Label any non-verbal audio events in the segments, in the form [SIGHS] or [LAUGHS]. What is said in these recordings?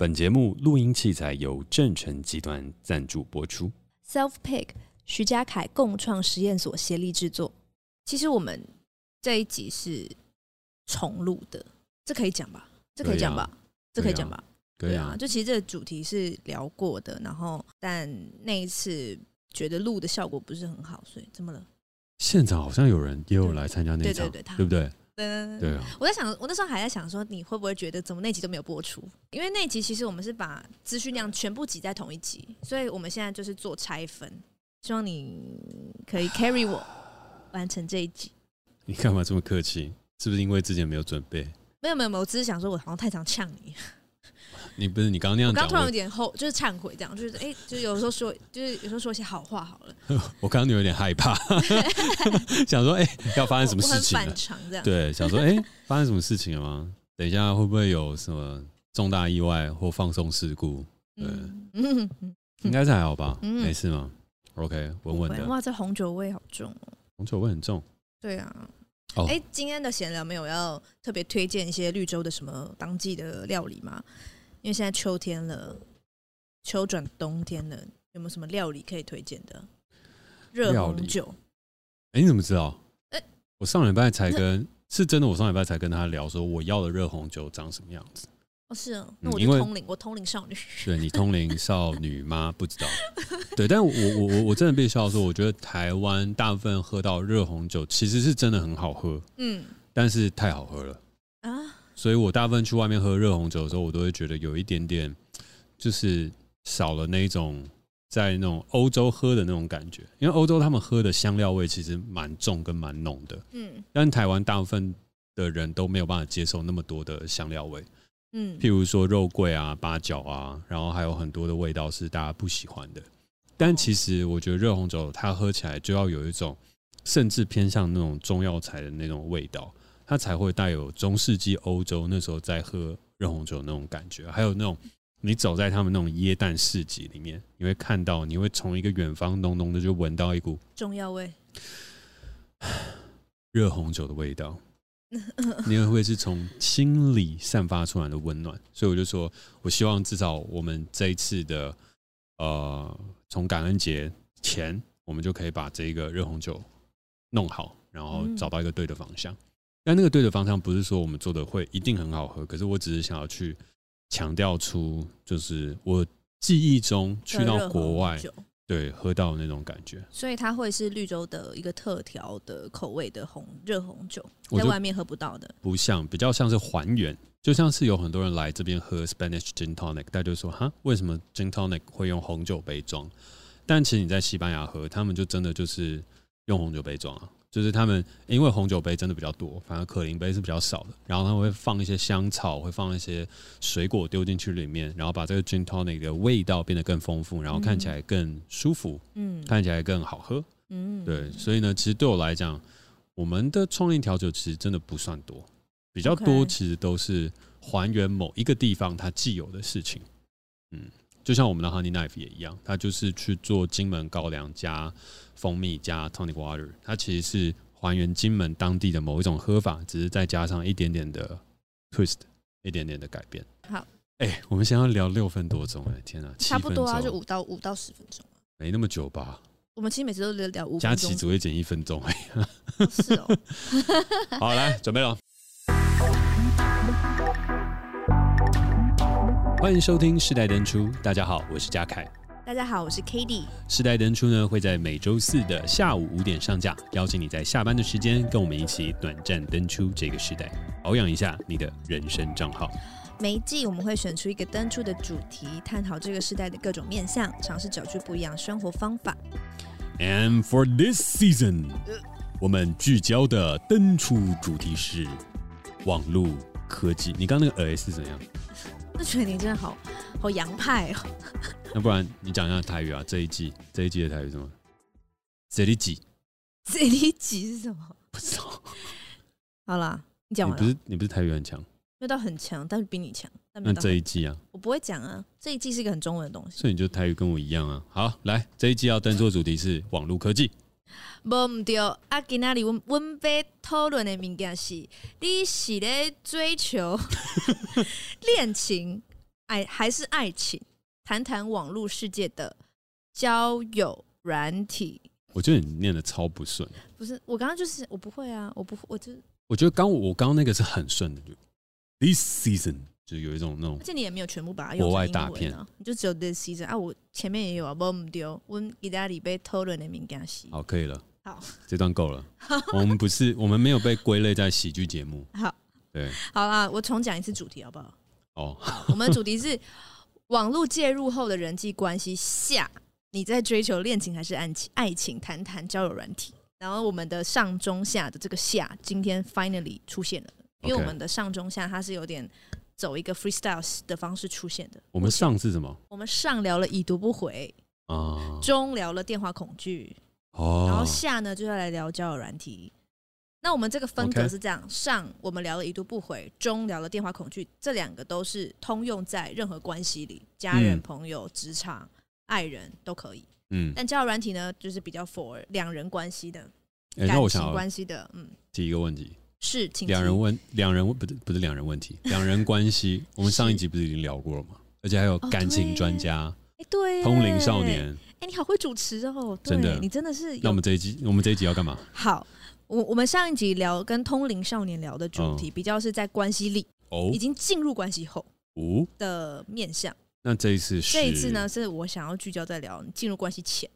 本节目录音器材由正成集团赞助播出。Self Pick 徐家凯共创实验所协力制作。其实我们这一集是重录的，这可以讲吧？这可以讲吧？啊、这可以讲吧？对啊，就其实这个主题是聊过的，然后但那一次觉得录的效果不是很好，所以怎么了？现场好像有人也有来参加那一场，对，对，对，对，对不对？对对啊！我在想，我那时候还在想说，你会不会觉得怎么那集都没有播出？因为那集其实我们是把资讯量全部挤在同一集，所以我们现在就是做拆分。希望你可以 [SIGHS] carry 我完成这一集。你干嘛这么客气？是不是因为之前没有准备？没有没有没有，我只是想说，我好像太常呛你。[LAUGHS] 你不是你刚刚那样讲，刚突然有点后，就是忏悔这样，就是哎、欸，就是有时候说，就是有时候说一些好话好了。[LAUGHS] 我刚刚有点害怕，[LAUGHS] 想说哎、欸，要发生什么事情了？反常这样。对，想说哎、欸，发生什么事情了吗？等一下会不会有什么重大意外或放松事故？对，嗯，应该是还好吧，嗯、没事吗？OK，稳稳的。哇，这红酒味好重哦。红酒味很重。对啊。哎、oh. 欸，今天的闲聊没有要特别推荐一些绿洲的什么当季的料理吗？因为现在秋天了，秋转冬天了，有没有什么料理可以推荐的？热红酒。哎、欸，你怎么知道？哎、欸，我上礼拜才跟是真的，我上礼拜才跟他聊说，我要的热红酒长什么样子。哦，是哦，那我就通灵，我通灵少女。对，你通灵 [LAUGHS] 少女吗？不知道。对，但我我我我真的必须要说，我觉得台湾大部分喝到热红酒，其实是真的很好喝。嗯，但是太好喝了啊。所以我大部分去外面喝热红酒的时候，我都会觉得有一点点，就是少了那种在那种欧洲喝的那种感觉。因为欧洲他们喝的香料味其实蛮重跟蛮浓的，嗯，但台湾大部分的人都没有办法接受那么多的香料味，嗯，譬如说肉桂啊、八角啊，然后还有很多的味道是大家不喜欢的。但其实我觉得热红酒它喝起来就要有一种，甚至偏向那种中药材的那种味道。它才会带有中世纪欧洲那时候在喝热红酒那种感觉，还有那种你走在他们那种椰蛋市集里面，你会看到，你会从一个远方浓浓的就闻到一股中药味，热红酒的味道，[LAUGHS] 你会会是从心里散发出来的温暖，所以我就说，我希望至少我们这一次的呃，从感恩节前，我们就可以把这个热红酒弄好，然后找到一个对的方向。但那个对的方向不是说我们做的会一定很好喝，可是我只是想要去强调出，就是我记忆中去到国外，对，喝到那种感觉。所以它会是绿洲的一个特调的口味的红热红酒，在外面喝不到的。不像，比较像是还原，就像是有很多人来这边喝 Spanish Gin Tonic，大家就说哈，为什么 Gin Tonic 会用红酒杯装？但其实你在西班牙喝，他们就真的就是用红酒杯装啊。就是他们，因为红酒杯真的比较多，反而可林杯是比较少的。然后他们会放一些香草，会放一些水果丢进去里面，然后把这个 gin tonic 的味道变得更丰富，然后看起来更舒服，嗯，看起来更好喝，嗯，对。所以呢，其实对我来讲，我们的创意调酒其实真的不算多，比较多其实都是还原某一个地方它既有的事情，嗯。就像我们的 Honey Knife 也一样，它就是去做金门高粱加蜂蜜加 tonic water，它其实是还原金门当地的某一种喝法，只是再加上一点点的 twist，一点点的改变。好，哎、欸，我们先要聊六分多钟，哎，天啊，差不多啊，就五到五到十分钟，没那么久吧？我们其实每次都聊聊五分钟，佳琪只会剪一分钟，哎，是哦。[LAUGHS] 好，来准备了。欢迎收听世代登出，大家好，我是嘉凯。大家好，我是 Cady。世代登出呢会在每周四的下午五点上架，邀请你在下班的时间跟我们一起短暂登出这个时代，保养一下你的人生账号。每一季我们会选出一个登出的主题，探讨这个时代的各种面向，尝试找出不一样生活方法。And for this season，我们聚焦的登出主题是网络科技。你刚刚那个 “s” 是怎样？我觉得你真的好好洋派哦。那不然你讲一下台语啊？这一季这一季的台语是什么？这一季？这一季是什么？不知道。[LAUGHS] 好啦，你讲完了。你不是你不是台语很强？没有到很强，但是比你强。那这一季啊？我不会讲啊。这一季是一个很中文的东西。所以你就台语跟我一样啊。好，来这一季要登出的主题是网络科技。无唔对，啊，今仔日阮阮要讨论的物件是，你是咧追求 [LAUGHS] 恋情，爱还是爱情？谈谈网络世界的交友软体。我觉得你念的超不顺。不是，我刚刚就是我不会啊，我不，我就我觉得刚我刚刚那个是很顺的，就 this season 就有一种那种，而且你也没有全部把它用、啊、国外大片，你就只有 this season 啊。我前面也有啊，不丢，我意大利被讨论的敏感戏。好，可以了。好，[LAUGHS] 这段够了。我们不是，我们没有被归类在喜剧节目。[LAUGHS] 好，对，好啦，我重讲一次主题好不好？哦，我们的主题是网络介入后的人际关系下。你在追求恋情还是爱情？爱情，谈谈交友软体。然后我们的上中下的这个下，今天 finally 出现了，因为我们的上中下它是有点走一个 freestyle 的方式出现的。我们上是什么？我们上聊了已读不回啊，中聊了电话恐惧哦，然后下呢就要来聊交友软体。那我们这个分隔是这样：上我们聊了一度不回，中聊了电话恐惧，这两个都是通用在任何关系里，家人、朋友、职场。爱人都可以，嗯，但交友软体呢，就是比较 for 两人关系的，感情关系的，嗯。提一个问题，是两人问，两人问不是不是两人问题，两人关系，[LAUGHS] 我们上一集不是已经聊过了吗？而且还有感情专家，哎，对，通灵少年，哎，你好会主持哦，真的，你真的是。那我们这一集，我们这一集要干嘛？[LAUGHS] 好，我我们上一集聊跟通灵少年聊的主题，比较是在关系里，哦，已经进入关系后，哦的面向。那这一次是，这一次呢，是我想要聚焦在聊进入关系前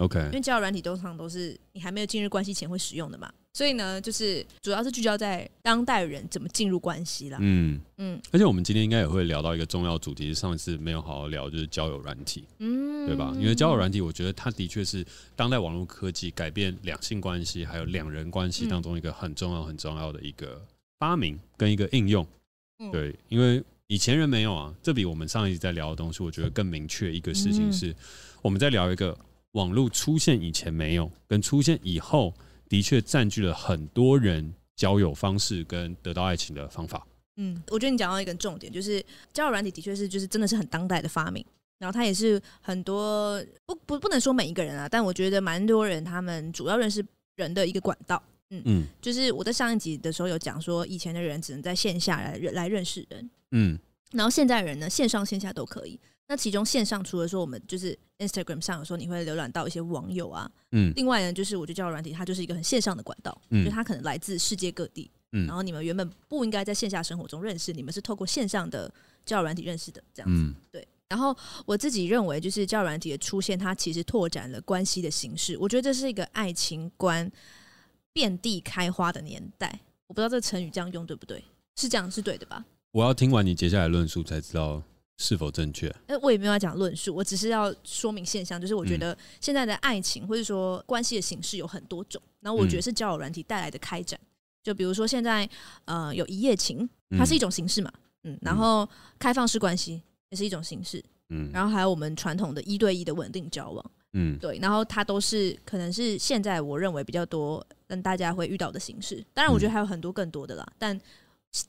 ，OK，因为交友软体通常都是你还没有进入关系前会使用的嘛，所以呢，就是主要是聚焦在当代人怎么进入关系啦。嗯嗯，而且我们今天应该也会聊到一个重要主题，是上一次没有好好聊，就是交友软体，嗯，对吧？因为交友软体，我觉得它的确是当代网络科技改变两性关系还有两人关系当中一个很重要很重要的一个发明跟一个应用。对，因为。以前人没有啊，这比我们上一集在聊的东西，我觉得更明确。一个事情是，我们在聊一个网络出现以前没有，跟出现以后的确占据了很多人交友方式跟得到爱情的方法。嗯，我觉得你讲到一个重点，就是交友软体的确是就是真的是很当代的发明，然后它也是很多不不不能说每一个人啊，但我觉得蛮多人他们主要认识人的一个管道。嗯嗯，就是我在上一集的时候有讲说，以前的人只能在线下来来认识人。嗯，然后现在人呢，线上线下都可以。那其中线上除了说我们就是 Instagram 上有时候你会浏览到一些网友啊，嗯，另外呢就是我觉得交友软体它就是一个很线上的管道，嗯，就它可能来自世界各地，嗯，然后你们原本不应该在线下生活中认识，你们是透过线上的交友软体认识的，这样子，嗯，对。然后我自己认为，就是交友软体的出现，它其实拓展了关系的形式。我觉得这是一个爱情观遍地开花的年代。我不知道这成语这样用对不对？是这样是对的吧？我要听完你接下来论述才知道是否正确。哎，我也没有要讲论述，我只是要说明现象，就是我觉得现在的爱情或者说关系的形式有很多种，然后我觉得是交友软体带来的开展。就比如说现在呃有一夜情，它是一种形式嘛，嗯，然后开放式关系也是一种形式，嗯，然后还有我们传统的一对一的稳定交往，嗯，对，然后它都是可能是现在我认为比较多跟大家会遇到的形式。当然，我觉得还有很多更多的啦，但。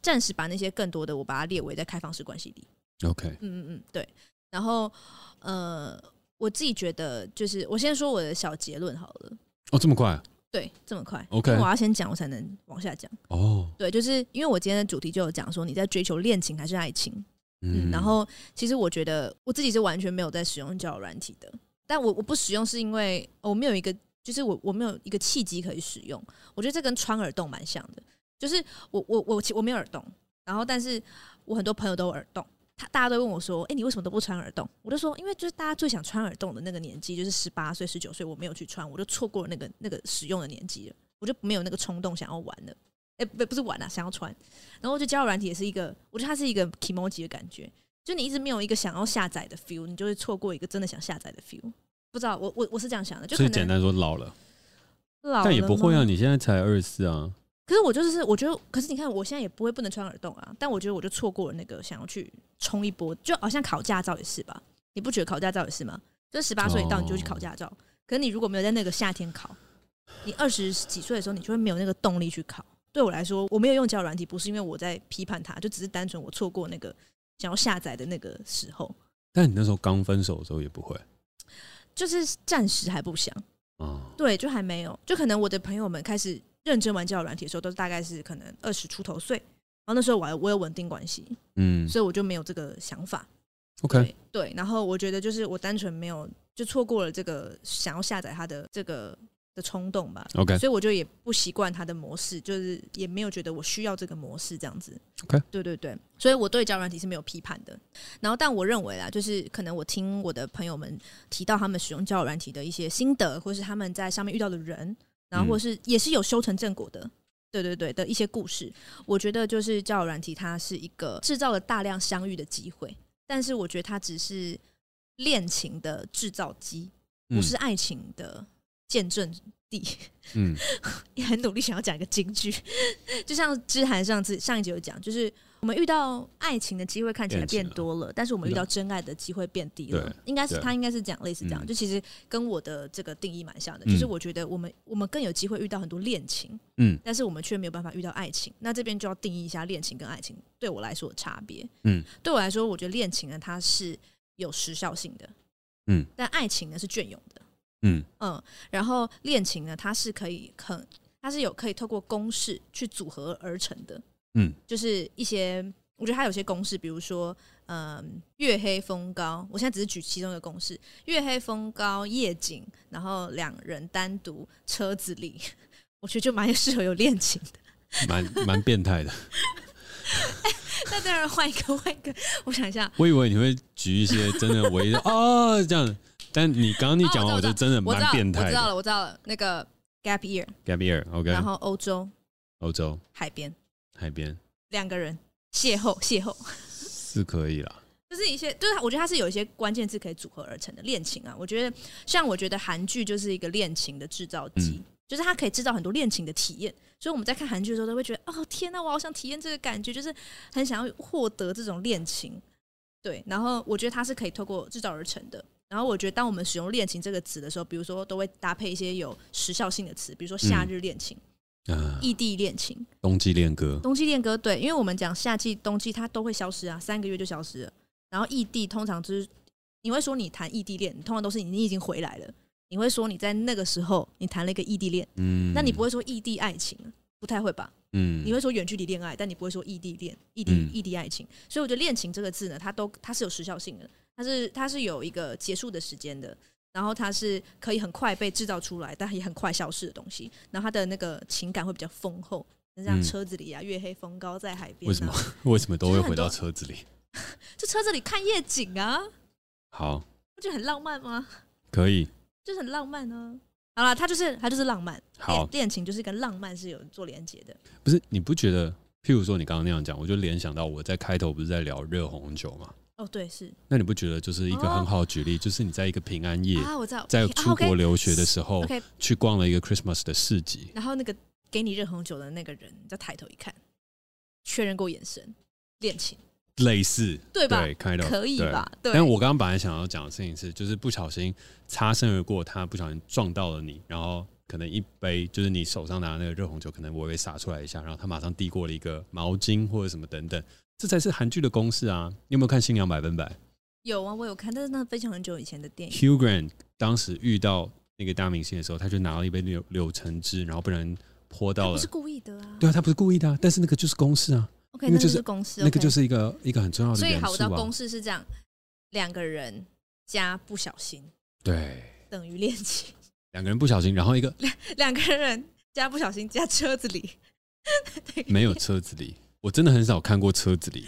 暂时把那些更多的我把它列为在开放式关系里。OK，嗯嗯嗯，对。然后呃，我自己觉得就是我先说我的小结论好了。哦，这么快？对，这么快。OK，我要先讲，我才能往下讲。哦，对，就是因为我今天的主题就有讲说你在追求恋情还是爱情。嗯，嗯，然后其实我觉得我自己是完全没有在使用交友软体的，但我我不使用是因为我没有一个，就是我我没有一个契机可以使用。我觉得这跟穿耳洞蛮像的。就是我我我我没有耳洞，然后但是我很多朋友都有耳洞，他大家都问我说：“哎、欸，你为什么都不穿耳洞？”我就说：“因为就是大家最想穿耳洞的那个年纪，就是十八岁、十九岁，我没有去穿，我就错过了那个那个使用的年纪了，我就没有那个冲动想要玩了。哎、欸，不不是玩啊，想要穿。然后我就交友软体也是一个，我觉得它是一个 kimoji 的感觉，就你一直没有一个想要下载的 feel，你就会错过一个真的想下载的 feel。不知道我我我是这样想的，就可能简单说老了，老了，但也不会啊，你现在才二十四啊。可是我就是，我觉得，可是你看，我现在也不会不能穿耳洞啊。但我觉得，我就错过了那个想要去冲一波，就好像考驾照也是吧？你不觉得考驾照也是吗？就十八岁到你就去考驾照，可是你如果没有在那个夏天考，你二十几岁的时候，你就会没有那个动力去考。对我来说，我没有用交友软体，不是因为我在批判它，就只是单纯我错过那个想要下载的那个时候。但你那时候刚分手的时候也不会，就是暂时还不想啊。对，就还没有，就可能我的朋友们开始。认真玩交友软体的时候，都是大概是可能二十出头岁，然后那时候我还我有稳定关系，嗯，所以我就没有这个想法。OK，对，然后我觉得就是我单纯没有就错过了这个想要下载它的这个的冲动吧。OK，所以我就也不习惯它的模式，就是也没有觉得我需要这个模式这样子。OK，对对对，所以我对交友软体是没有批判的。然后，但我认为啦，就是可能我听我的朋友们提到他们使用交友软体的一些心得，或是他们在上面遇到的人，然后或是也是有修成正果的。嗯对对对的一些故事，我觉得就是交友软体，它是一个制造了大量相遇的机会，但是我觉得它只是恋情的制造机，不是爱情的见证地。嗯，[LAUGHS] 也很努力想要讲一个金句，就像之涵上次上一集有讲，就是。我们遇到爱情的机会看起来变多了，但是我们遇到真爱的机会变低了。应该是他应该是讲类似这样，就其实跟我的这个定义蛮像的。就是我觉得我们我们更有机会遇到很多恋情，嗯，但是我们却没有办法遇到爱情。那这边就要定义一下恋情跟爱情对我来说的差别。嗯，对我来说，我觉得恋情呢，它是有时效性的，嗯，但爱情呢是隽永的，嗯嗯，然后恋情呢，它是可以很，它是有可以透过公式去组合而成的。嗯，就是一些，我觉得它有些公式，比如说，嗯，月黑风高，我现在只是举其中一个公式，月黑风高，夜景，然后两人单独车子里，[LAUGHS] 我觉得就蛮适合有恋情的，蛮蛮变态的。[LAUGHS] 那当然换一个，换一个，我想一下，我以为你会举一些真的唯一的 [LAUGHS] 哦这样，但你刚刚你讲完，我觉得真的蛮变态。我知道了，我知道了，那个 gap year，gap year，OK，然后欧洲，欧洲。海边。海边两个人邂逅，邂逅是可以啦。就是一些，就是我觉得它是有一些关键字可以组合而成的恋情啊。我觉得像我觉得韩剧就是一个恋情的制造机，嗯、就是它可以制造很多恋情的体验。所以我们在看韩剧的时候都会觉得，哦天哪，我好想体验这个感觉，就是很想要获得这种恋情。对，然后我觉得它是可以透过制造而成的。然后我觉得当我们使用恋情这个词的时候，比如说都会搭配一些有时效性的词，比如说夏日恋情。嗯啊，异地恋情，冬季恋歌，冬季恋歌，对，因为我们讲夏季、冬季，它都会消失啊，三个月就消失了。然后异地通常就是，你会说你谈异地恋，通常都是你你已经回来了。你会说你在那个时候你谈了一个异地恋，嗯，那你不会说异地爱情，不太会吧？嗯，你会说远距离恋爱，但你不会说异地恋、异地异地爱情。所以我觉得恋情这个字呢，它都它是有时效性的，它是它是有一个结束的时间的。然后它是可以很快被制造出来，但也很快消失的东西。然后它的那个情感会比较丰厚，像车子里啊，月黑风高在海边，啊。为什么？为什么都会回到车子里？[LAUGHS] 就车子里看夜景啊。好，不就很浪漫吗？可以，就是很浪漫呢，啊。好了，它就是它就是浪漫。好，恋情就是跟浪漫是有做连接的。不是，你不觉得？譬如说你刚刚那样讲，我就联想到我在开头不是在聊热红酒吗？哦，对，是。那你不觉得就是一个很好的举例，哦、就是你在一个平安夜啊，我知道，在出国留学的时候，啊 okay、去逛了一个 Christmas 的市集，然后那个给你热红酒的那个人，再抬头一看，确认过眼神，恋情，类似，对吧？可以吧？对。对但我刚刚本来想要讲的事情是，就是不小心擦身而过，他不小心撞到了你，然后可能一杯就是你手上拿的那个热红酒，可能微微洒出来一下，然后他马上递过了一个毛巾或者什么等等。这才是韩剧的公式啊！你有没有看《新娘百分百》？有啊，我有看，但是那非常很久以前的电影。Hugh Grant 当时遇到那个大明星的时候，他就拿了一杯柳柳橙汁，然后被人泼到了。不是故意的啊！对啊，他不是故意的啊，但是那个就是公式啊。OK，那就是公式，那个就是一个一个很重要的。所以好，我知道公式是这样：两个人加不小心，对，等于恋情。两个人不小心，然后一个两两个人加不小心加车子里，没有车子里。我真的很少看过车子里，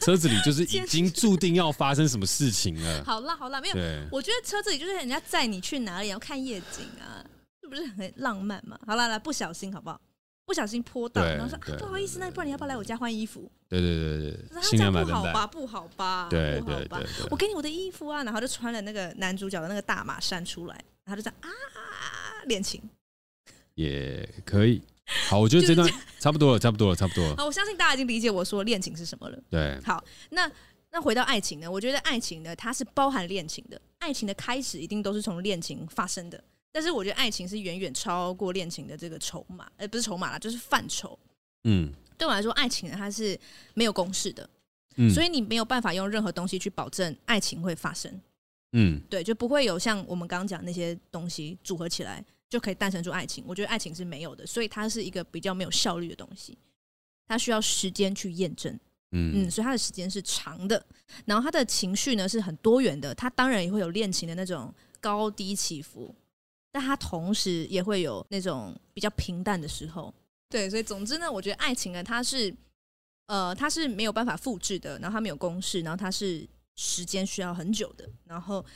车子里就是已经注定要发生什么事情了。好啦好啦，没有，对我觉得车子里就是人家载你去哪里，要看夜景啊，是不是很浪漫嘛？好啦来，不小心好不好？不小心泼到，然后说不好意思，那不然你要不要来我家换衣服？对对对对，这样不好吧？不好吧？对对对，我给你我的衣服啊，然后就穿了那个男主角的那个大码衫出来，然后就这样啊，恋情也可以。[LAUGHS] 好，我觉得这段差不多了，差不多了，差不多了。好，我相信大家已经理解我说恋情是什么了。对，好，那那回到爱情呢？我觉得爱情呢，它是包含恋情的。爱情的开始一定都是从恋情发生的，但是我觉得爱情是远远超过恋情的这个筹码，呃，不是筹码啦，就是范畴。嗯，对我来说，爱情呢，它是没有公式的，嗯，所以你没有办法用任何东西去保证爱情会发生。嗯，对，就不会有像我们刚刚讲那些东西组合起来。就可以诞生出爱情，我觉得爱情是没有的，所以它是一个比较没有效率的东西，它需要时间去验证。嗯，所以他的时间是长的，然后他的情绪呢是很多元的，他当然也会有恋情的那种高低起伏，但他同时也会有那种比较平淡的时候。对，所以总之呢，我觉得爱情呢，它是呃，它是没有办法复制的，然后它没有公式，然后它是时间需要很久的，然后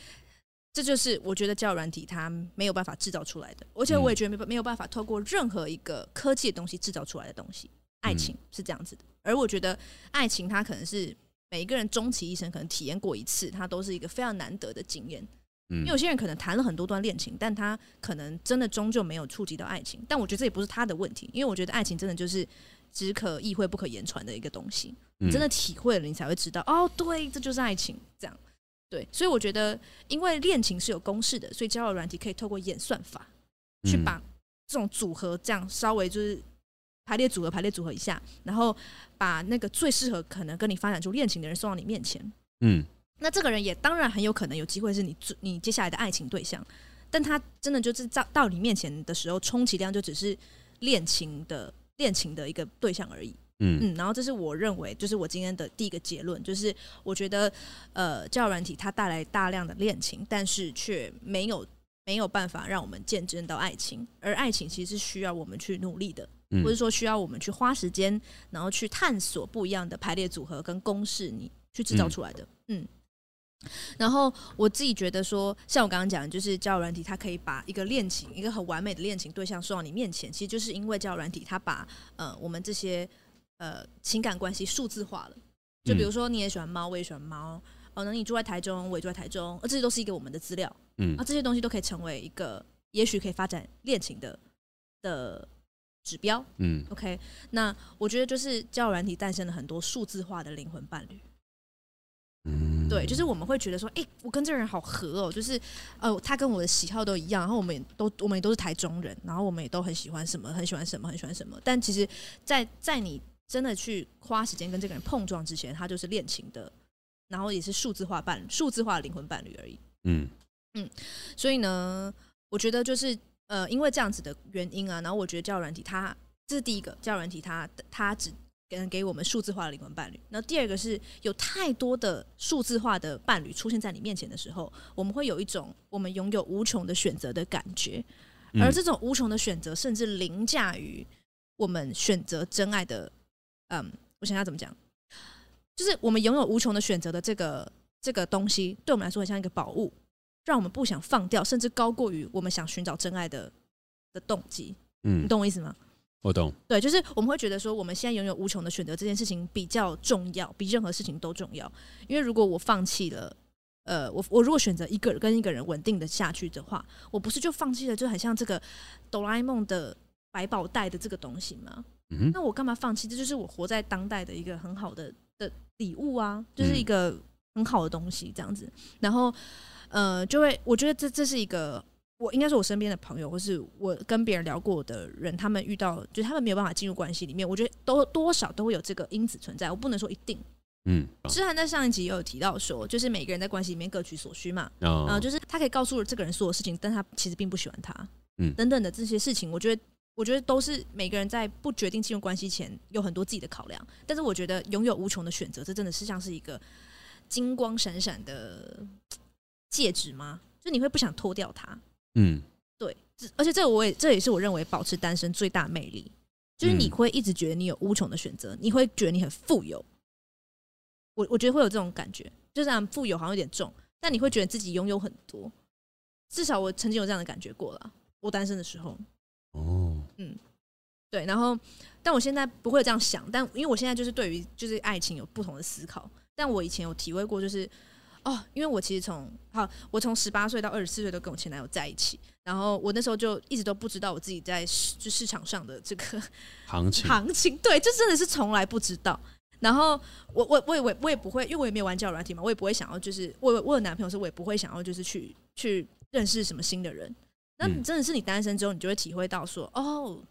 这就是我觉得交友软体它没有办法制造出来的，而且我也觉得没没有办法透过任何一个科技的东西制造出来的东西。爱情是这样子的，而我觉得爱情它可能是每一个人终其一生可能体验过一次，它都是一个非常难得的经验。因为有些人可能谈了很多段恋情，但他可能真的终究没有触及到爱情。但我觉得这也不是他的问题，因为我觉得爱情真的就是只可意会不可言传的一个东西。你真的体会了，你才会知道哦，对，这就是爱情。这样对，所以我觉得，因为恋情是有公式的，所以交友软体可以透过演算法去把这种组合这样稍微就是排列组合、排列组合一下，然后把那个最适合可能跟你发展出恋情的人送到你面前。嗯。那这个人也当然很有可能有机会是你你接下来的爱情对象，但他真的就是到到你面前的时候，充其量就只是恋情的恋情的一个对象而已。嗯嗯，然后这是我认为，就是我今天的第一个结论，就是我觉得呃，交友软体它带来大量的恋情，但是却没有没有办法让我们见证到爱情，而爱情其实是需要我们去努力的，或者说需要我们去花时间，然后去探索不一样的排列组合跟公式，你去制造出来的。嗯。然后我自己觉得说，像我刚刚讲的，就是交友软体，它可以把一个恋情，一个很完美的恋情对象送到你面前，其实就是因为交友软体，它把呃我们这些呃情感关系数字化了。就比如说，你也喜欢猫，我也喜欢猫，哦，那你住在台中，我也住在台中，呃这些都是一个我们的资料，嗯，啊，这些东西都可以成为一个也许可以发展恋情的的指标，嗯，OK，那我觉得就是交友软体诞生了很多数字化的灵魂伴侣。嗯。对，就是我们会觉得说，哎、欸，我跟这个人好合哦，就是，呃，他跟我的喜好都一样，然后我们也都，我们也都是台中人，然后我们也都很喜欢什么，很喜欢什么，很喜欢什么。但其实在，在在你真的去花时间跟这个人碰撞之前，他就是恋情的，然后也是数字化伴侣，数字化灵魂伴侣而已。嗯嗯，所以呢，我觉得就是，呃，因为这样子的原因啊，然后我觉得交友软体它，这是第一个交友软体它，它它只。给给我们数字化的灵魂伴侣。那第二个是有太多的数字化的伴侣出现在你面前的时候，我们会有一种我们拥有无穷的选择的感觉，而这种无穷的选择甚至凌驾于我们选择真爱的。嗯，我想要怎么讲？就是我们拥有无穷的选择的这个这个东西，对我们来说很像一个宝物，让我们不想放掉，甚至高过于我们想寻找真爱的的动机。嗯，你懂我意思吗？我懂，对，就是我们会觉得说，我们现在拥有无穷的选择这件事情比较重要，比任何事情都重要。因为如果我放弃了，呃，我我如果选择一个人跟一个人稳定的下去的话，我不是就放弃了，就很像这个哆啦 A 梦的百宝袋的这个东西吗？嗯，那我干嘛放弃？这就是我活在当代的一个很好的的礼物啊，就是一个很好的东西，这样子。然后，呃，就会我觉得这这是一个。我应该说，我身边的朋友，或是我跟别人聊过的人，他们遇到就是他们没有办法进入关系里面，我觉得都多少都会有这个因子存在。我不能说一定，嗯。诗涵在上一集也有提到说，就是每个人在关系里面各取所需嘛，啊、呃，就是他可以告诉这个人所有事情，但他其实并不喜欢他，嗯，等等的这些事情，我觉得，我觉得都是每个人在不决定进入关系前有很多自己的考量。但是我觉得拥有无穷的选择，这真的是像是一个金光闪闪的戒指吗？就你会不想脱掉它。嗯，对，而且这个我也这也是我认为保持单身最大魅力，就是你会一直觉得你有无穷的选择，你会觉得你很富有。我我觉得会有这种感觉，就这样富有好像有点重，但你会觉得自己拥有很多。至少我曾经有这样的感觉过了，我单身的时候。哦，嗯，对，然后但我现在不会这样想，但因为我现在就是对于就是爱情有不同的思考，但我以前有体会过，就是。哦，因为我其实从好，我从十八岁到二十四岁都跟我前男友在一起，然后我那时候就一直都不知道我自己在市就市场上的这个行情，[LAUGHS] 行情对，这真的是从来不知道。然后我我我也我也不会，因为我也没有玩交友软体嘛，我也不会想要就是我我有男朋友时，我也不会想要就是去去认识什么新的人。那你真的是你单身之后，你就会体会到说，哦，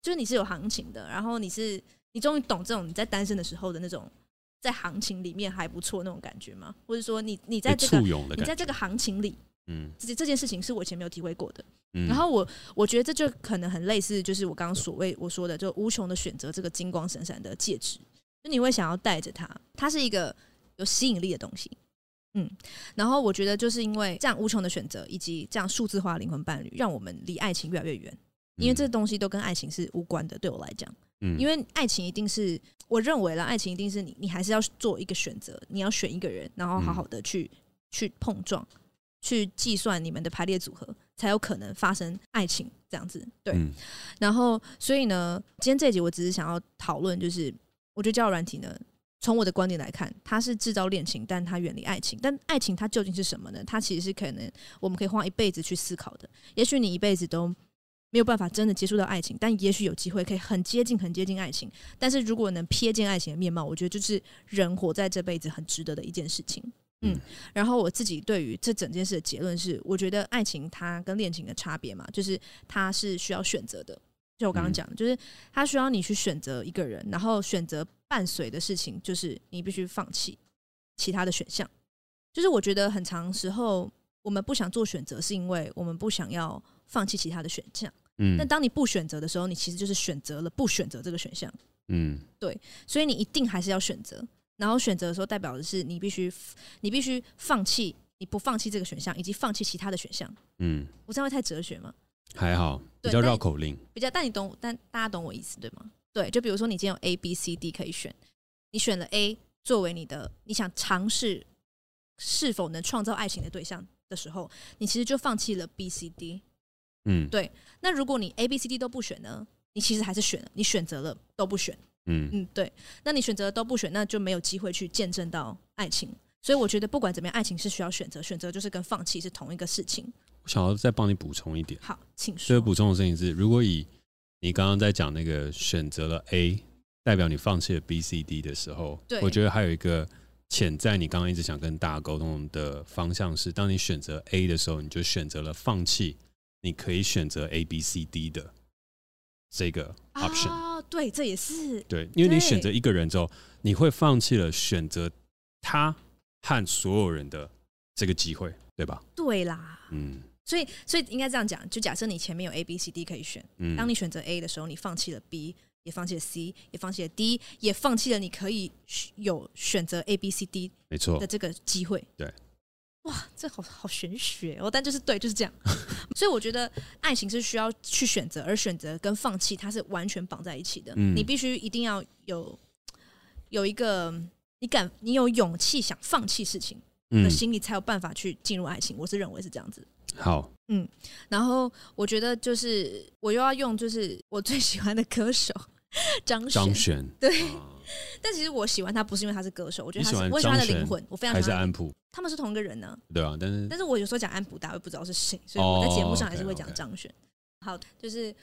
就是你是有行情的，然后你是你终于懂这种你在单身的时候的那种。在行情里面还不错那种感觉吗？或者说你你在这个你在这个行情里，嗯，这这件事情是我以前没有体会过的。嗯，然后我我觉得这就可能很类似，就是我刚刚所谓我说的，就无穷的选择这个金光闪闪的戒指。就你会想要戴着它，它是一个有吸引力的东西。嗯，然后我觉得就是因为这样无穷的选择，以及这样数字化灵魂伴侣，让我们离爱情越来越远。因为这东西都跟爱情是无关的，对我来讲，嗯，因为爱情一定是我认为了，爱情一定是你，你还是要做一个选择，你要选一个人，然后好好的去、嗯、去碰撞，去计算你们的排列组合，才有可能发生爱情这样子。对，嗯、然后所以呢，今天这一集我只是想要讨论，就是我觉得交友软体呢，从我的观点来看，它是制造恋情，但它远离爱情。但爱情它究竟是什么呢？它其实是可能我们可以花一辈子去思考的。也许你一辈子都。没有办法真的接触到爱情，但也许有机会可以很接近、很接近爱情。但是如果能瞥见爱情的面貌，我觉得就是人活在这辈子很值得的一件事情。嗯，然后我自己对于这整件事的结论是，我觉得爱情它跟恋情的差别嘛，就是它是需要选择的。就我刚刚讲的，就是它需要你去选择一个人，然后选择伴随的事情，就是你必须放弃其他的选项。就是我觉得很长时候我们不想做选择，是因为我们不想要放弃其他的选项。嗯，但当你不选择的时候，你其实就是选择了不选择这个选项。嗯，对，所以你一定还是要选择。然后选择的时候，代表的是你必须，你必须放弃，你不放弃这个选项，以及放弃其他的选项。嗯，我这样会太哲学吗？还好，比较绕口令。比较，但你懂，但大家懂我意思对吗？对，就比如说你今天有 A、B、C、D 可以选，你选了 A 作为你的，你想尝试是否能创造爱情的对象的时候，你其实就放弃了 B、C、D。嗯，对。那如果你 A、B、C、D 都不选呢？你其实还是选了，你选择了都不选。嗯嗯，对。那你选择了都不选，那就没有机会去见证到爱情。所以我觉得不管怎么样，爱情是需要选择，选择就是跟放弃是同一个事情。我想要再帮你补充一点。好，请说。所以补充的事情是，如果以你刚刚在讲那个选择了 A，代表你放弃了 B、C、D 的时候，对，我觉得还有一个潜在你刚刚一直想跟大家沟通的方向是，当你选择 A 的时候，你就选择了放弃。你可以选择 A、B、C、D 的这个 option 哦，对，这也是对，因为你选择一个人之后，你会放弃了选择他和所有人的这个机会，对吧？对啦，嗯，所以所以应该这样讲，就假设你前面有 A、B、C、D 可以选，嗯，当你选择 A 的时候，你放弃了 B，也放弃了 C，也放弃了 D，也放弃了你可以有选择 A、B、C、D 没错的这个机会，对。哇，这好好玄学哦！但就是对，就是这样。[LAUGHS] 所以我觉得爱情是需要去选择，而选择跟放弃它是完全绑在一起的。嗯，你必须一定要有有一个你敢，你有勇气想放弃事情的心里，才有办法去进入爱情。我是认为是这样子。好，嗯，然后我觉得就是我又要用就是我最喜欢的歌手张张悬，对。啊 [LAUGHS] 但其实我喜欢他不是因为他是歌手，我觉得他是我喜欢他的灵魂，我非常喜欢。安普，他们是同一个人呢？对啊，但是但是我有时候讲安普，大家会不知道是谁，所以我在节目上还是会讲张悬。好，就是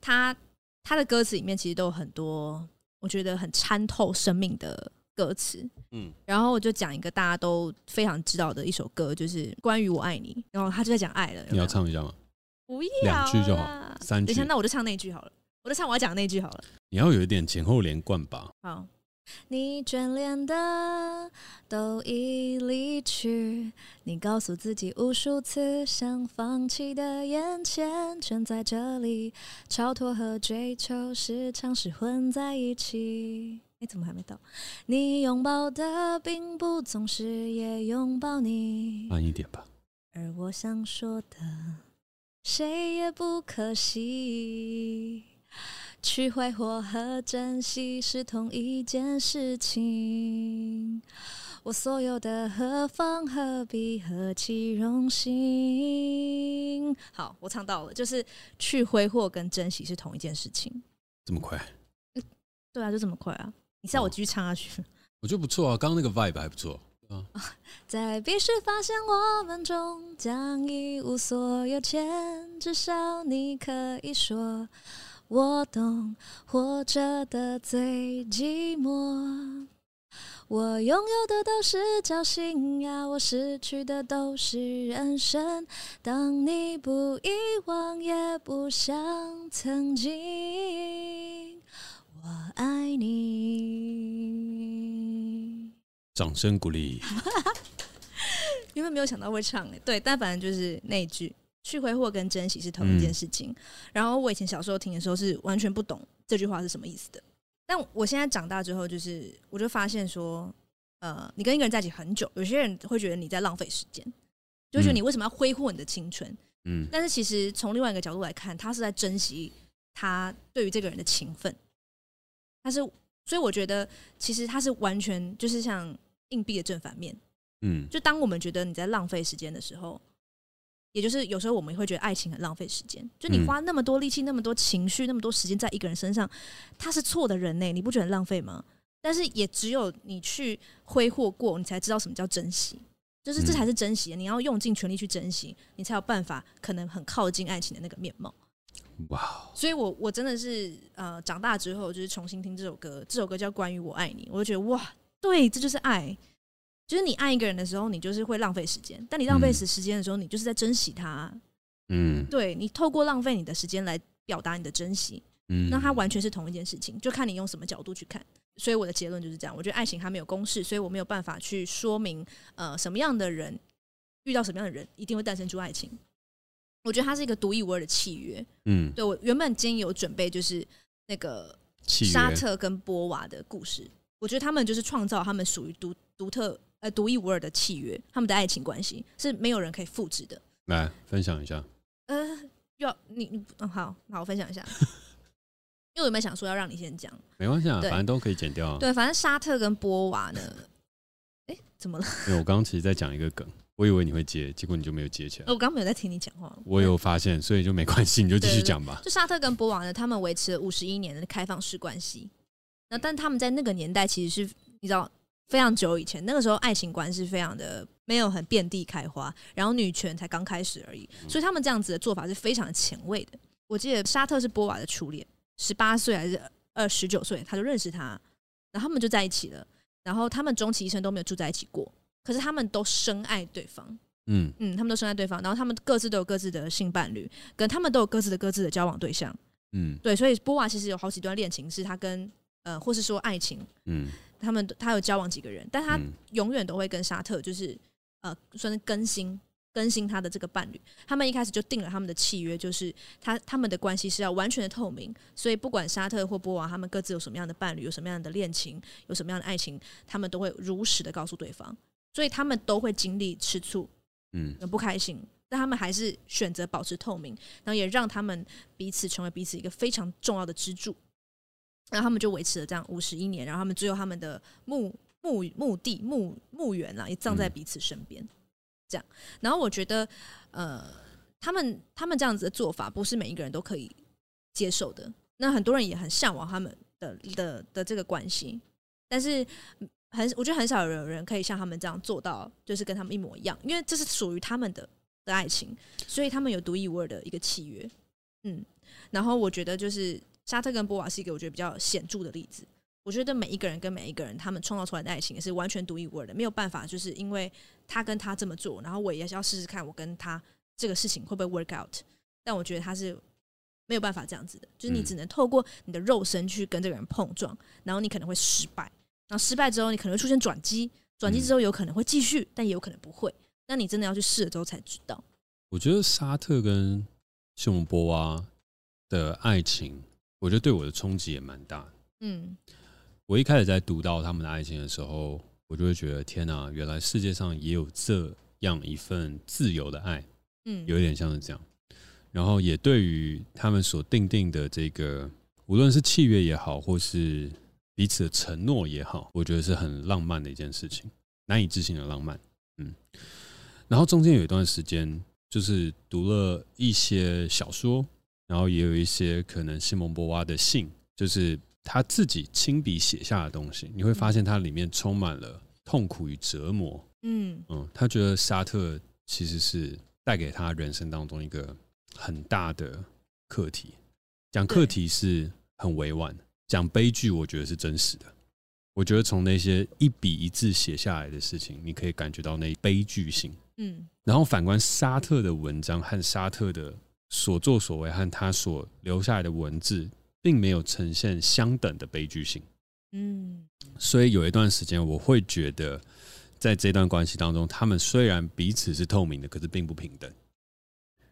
他他的歌词里面其实都有很多我觉得很参透生命的歌词。嗯，然后我就讲一个大家都非常知道的一首歌，就是关于我爱你。然后他就在讲爱了，你要唱一下吗？不要，两句就好，三句。等一下，那我就唱那句好了。我就唱我要讲的那句好了。你要有一点前后连贯吧。好，你眷恋的都已离去，你告诉自己无数次想放弃的眼前，全在这里。超脱和追求时常是混在一起。哎，怎么还没到？你拥抱的并不总是也拥抱你。慢一点吧。而我想说的，谁也不可惜。去挥霍和珍惜是同一件事情，我所有的何方何必何其荣幸。好，我唱到了，就是去挥霍跟珍惜是同一件事情。这么快？嗯，对啊，就这么快啊！你知道我继续唱下去？哦，我觉得不错啊，刚刚那个 vibe 还不错啊。[LAUGHS] 在必须发现我们终将一无所有前，至少你可以说。我懂活着的最寂寞，我拥有的都是侥幸呀，我失去的都是人生。当你不遗忘，也不想曾经，我爱你。掌声鼓励。[LAUGHS] 因为没有想到会唱诶，对，但反正就是那一句。去挥霍跟珍惜是同一件事情。嗯、然后我以前小时候听的时候是完全不懂这句话是什么意思的，但我现在长大之后，就是我就发现说，呃，你跟一个人在一起很久，有些人会觉得你在浪费时间，就觉得你为什么要挥霍你的青春？嗯，但是其实从另外一个角度来看，他是在珍惜他对于这个人的情分。他是，所以我觉得其实他是完全就是像硬币的正反面。嗯，就当我们觉得你在浪费时间的时候。也就是有时候我们会觉得爱情很浪费时间，就你花那么多力气、那么多情绪、那么多时间在一个人身上，他是错的人呢，你不觉得很浪费吗？但是也只有你去挥霍过，你才知道什么叫珍惜，就是这才是珍惜。你要用尽全力去珍惜，你才有办法可能很靠近爱情的那个面貌。哇！所以我我真的是呃，长大之后就是重新听这首歌，这首歌叫《关于我爱你》，我就觉得哇，对，这就是爱。就是你爱一个人的时候，你就是会浪费时间；但你浪费时时间的时候，你就是在珍惜他。嗯，对，你透过浪费你的时间来表达你的珍惜。嗯，那它完全是同一件事情，就看你用什么角度去看。所以我的结论就是这样：我觉得爱情它没有公式，所以我没有办法去说明呃什么样的人遇到什么样的人一定会诞生出爱情。我觉得它是一个独一无二的契约。嗯，对，我原本今天有准备就是那个沙特跟波娃的故事，我觉得他们就是创造他们属于独独特。呃，独一无二的契约，他们的爱情关系是没有人可以复制的。来分享一下。呃，要你你嗯，好好，我分享一下。[LAUGHS] 因为我有没有想说要让你先讲？没关系啊，反正都可以剪掉啊。对，反正沙特跟波娃呢，哎，怎么了？[LAUGHS] 因为我刚刚其实在讲一个梗，我以为你会接，结果你就没有接起来。我刚刚没有在听你讲话。我有发现，所以就没关系，你就继续讲吧。就沙特跟波娃呢，他们维持了五十一年的开放式关系。那但他们在那个年代，其实是你知道。非常久以前，那个时候爱情观是非常的没有很遍地开花，然后女权才刚开始而已，所以他们这样子的做法是非常前卫的。我记得沙特是波娃的初恋，十八岁还是二十九岁，他就认识他，然后他们就在一起了。然后他们终其一生都没有住在一起过，可是他们都深爱对方。嗯嗯，他们都深爱对方，然后他们各自都有各自的性伴侣，跟他们都有各自的各自的交往对象。嗯，对，所以波娃其实有好几段恋情是他跟呃，或是说爱情，嗯。他们他有交往几个人，但他永远都会跟沙特就是呃，算是更新更新他的这个伴侣。他们一开始就定了他们的契约，就是他他们的关系是要完全的透明，所以不管沙特或波娃他们各自有什么样的伴侣，有什么样的恋情，有什么样的爱情，他们都会如实的告诉对方。所以他们都会经历吃醋，嗯，不开心，但他们还是选择保持透明，然后也让他们彼此成为彼此一个非常重要的支柱。然后他们就维持了这样五十一年，然后他们最后他们的墓墓墓地墓墓园啊，也葬在彼此身边，这样。然后我觉得，呃，他们他们这样子的做法，不是每一个人都可以接受的。那很多人也很向往他们的的的这个关系，但是很我觉得很少有人可以像他们这样做到，就是跟他们一模一样，因为这是属于他们的的爱情，所以他们有独一无二的一个契约。嗯，然后我觉得就是。沙特跟波瓦是一个我觉得比较显著的例子。我觉得每一个人跟每一个人，他们创造出来的爱情也是完全独一无二的，没有办法，就是因为他跟他这么做，然后我也是要试试看，我跟他这个事情会不会 work out。但我觉得他是没有办法这样子的，就是你只能透过你的肉身去跟这个人碰撞，然后你可能会失败，然后失败之后你可能会出现转机，转机之后有可能会继续，但也有可能不会。那你真的要去试了之后才知道。我觉得沙特跟西蒙波娃的爱情。我觉得对我的冲击也蛮大的。嗯，我一开始在读到他们的爱情的时候，我就会觉得天哪，原来世界上也有这样一份自由的爱。嗯，有一点像是这样。然后也对于他们所定定的这个，无论是契约也好，或是彼此的承诺也好，我觉得是很浪漫的一件事情，难以置信的浪漫。嗯，然后中间有一段时间，就是读了一些小说。然后也有一些可能西蒙波娃的信，就是他自己亲笔写下的东西，你会发现它里面充满了痛苦与折磨。嗯嗯，他觉得沙特其实是带给他人生当中一个很大的课题。讲课题是很委婉，讲悲剧我觉得是真实的。我觉得从那些一笔一字写下来的事情，你可以感觉到那悲剧性。嗯，然后反观沙特的文章和沙特的。所作所为和他所留下来的文字，并没有呈现相等的悲剧性。嗯，所以有一段时间，我会觉得，在这段关系当中，他们虽然彼此是透明的，可是并不平等。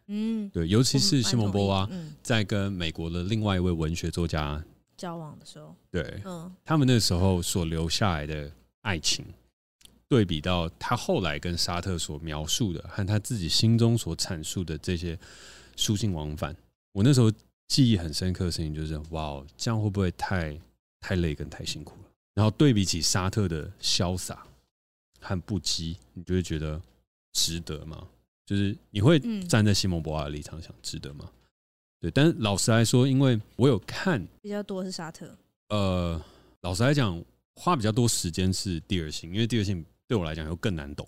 嗯，对，尤其是西蒙波娃在跟美国的另外一位文学作家交往的时候，对，嗯，他们那时候所留下来的爱情，对比到他后来跟沙特所描述的和他自己心中所阐述的这些书信往返，我那时候记忆很深刻的事情就是，哇，这样会不会太太累跟太辛苦了？然后对比起沙特的潇洒和不羁，你就会觉得值得吗？就是你会站在西蒙博瓦的立场想值得吗？对，但是老实来说，因为我有看比较多是沙特。呃，老实来讲，花比较多时间是第二性，因为第二性对我来讲又更难懂。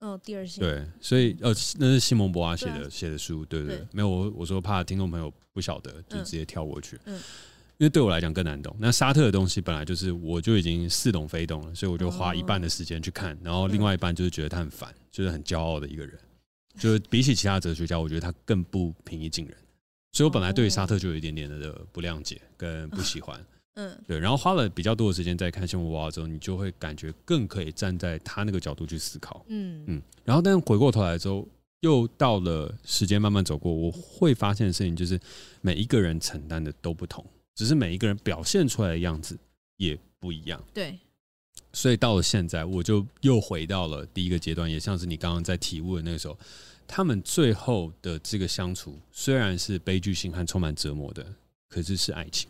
哦，第二性。对，所以呃，那是西蒙博娃写的写的书，对对，对。没有我我说怕听众朋友不晓得，就直接跳过去。嗯。因为对我来讲更难懂，那沙特的东西本来就是我就已经似懂非懂了，所以我就花一半的时间去看，然后另外一半就是觉得他很烦，就是很骄傲的一个人，就是比起其他哲学家，我觉得他更不平易近人，所以我本来对于沙特就有一点点的不谅解跟不喜欢，[LAUGHS] 嗯，对，然后花了比较多的时间在看新闻娃娃之后，你就会感觉更可以站在他那个角度去思考，嗯嗯，然后但是回过头来之后，又到了时间慢慢走过，我会发现的事情就是每一个人承担的都不同。只是每一个人表现出来的样子也不一样，对。所以到了现在，我就又回到了第一个阶段，也像是你刚刚在体悟的那个时候，他们最后的这个相处虽然是悲剧性和充满折磨的，可是是爱情，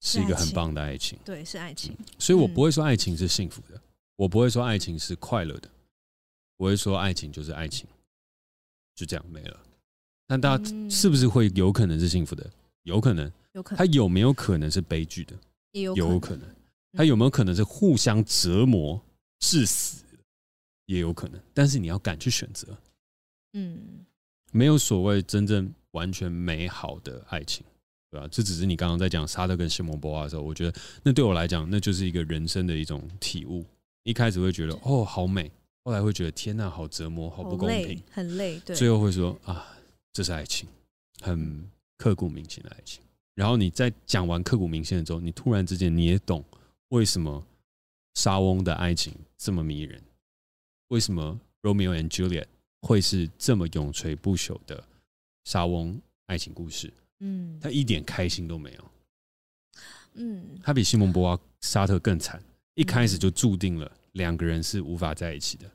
是一个很棒的爱情，对，是爱情。所以我不会说爱情是幸福的，我不会说爱情是快乐的，我会说爱情就是爱情，就这样没了。那大家是不是会有可能是幸福的？有可能。有可能，他有没有可能是悲剧的？也有有可能。他有没有可能是互相折磨致死？也有可能。但是你要敢去选择。嗯，没有所谓真正完全美好的爱情，对吧？这只是你刚刚在讲沙特跟西蒙波娃的时候，我觉得那对我来讲，那就是一个人生的一种体悟。一开始会觉得哦好美，后来会觉得天哪，好折磨，好不公平，很累。对，最后会说啊，这是爱情，很刻骨铭心的爱情。然后你在讲完刻骨铭心的时候，你突然之间你也懂为什么莎翁的爱情这么迷人，为什么 Romeo and Juliet 会是这么永垂不朽的莎翁爱情故事？嗯，他一点开心都没有。嗯，他比西蒙波娃、沙特更惨，一开始就注定了两个人是无法在一起的，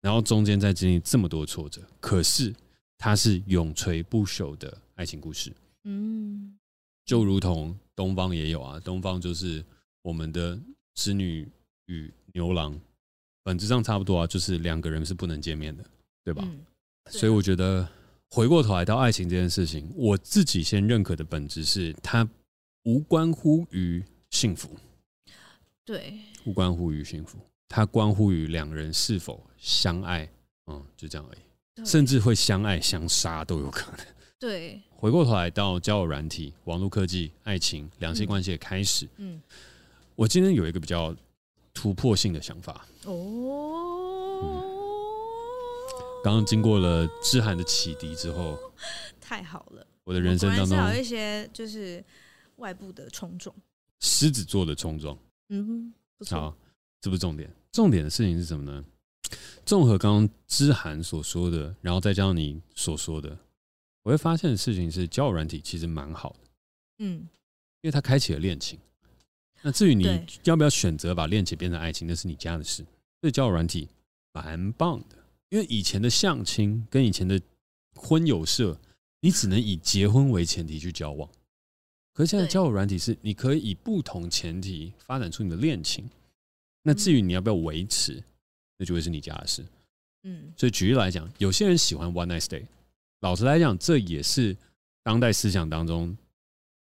然后中间再经历这么多挫折，可是他是永垂不朽的爱情故事。嗯。就如同东方也有啊，东方就是我们的织女与牛郎，本质上差不多啊，就是两个人是不能见面的，对吧？嗯，所以我觉得回过头来到爱情这件事情，我自己先认可的本质是它无关乎于幸福，对，无关乎于幸福，它关乎于两人是否相爱，嗯，就这样而已，甚至会相爱相杀都有可能。对，回过头来到交友软体、网络科技、爱情、两性关系的开始。嗯，我今天有一个比较突破性的想法。哦，刚刚经过了之涵的启迪之后，太好了！我的人生当中有一些就是外部的冲撞，狮子座的冲撞。嗯，不错。好，这不是重点，重点的事情是什么呢？综合刚刚知涵所说的，然后再加上你所说的。我会发现的事情是，交友软体其实蛮好的，嗯，因为它开启了恋情。那至于你要不要选择把恋情变成爱情，那是你家的事。所以交友软体蛮棒的，因为以前的相亲跟以前的婚友社，你只能以结婚为前提去交往。可是现在交友软体是，你可以以不同前提发展出你的恋情。那至于你要不要维持，那就会是你家的事。嗯，所以举例来讲，有些人喜欢 one night stay。老实来讲，这也是当代思想当中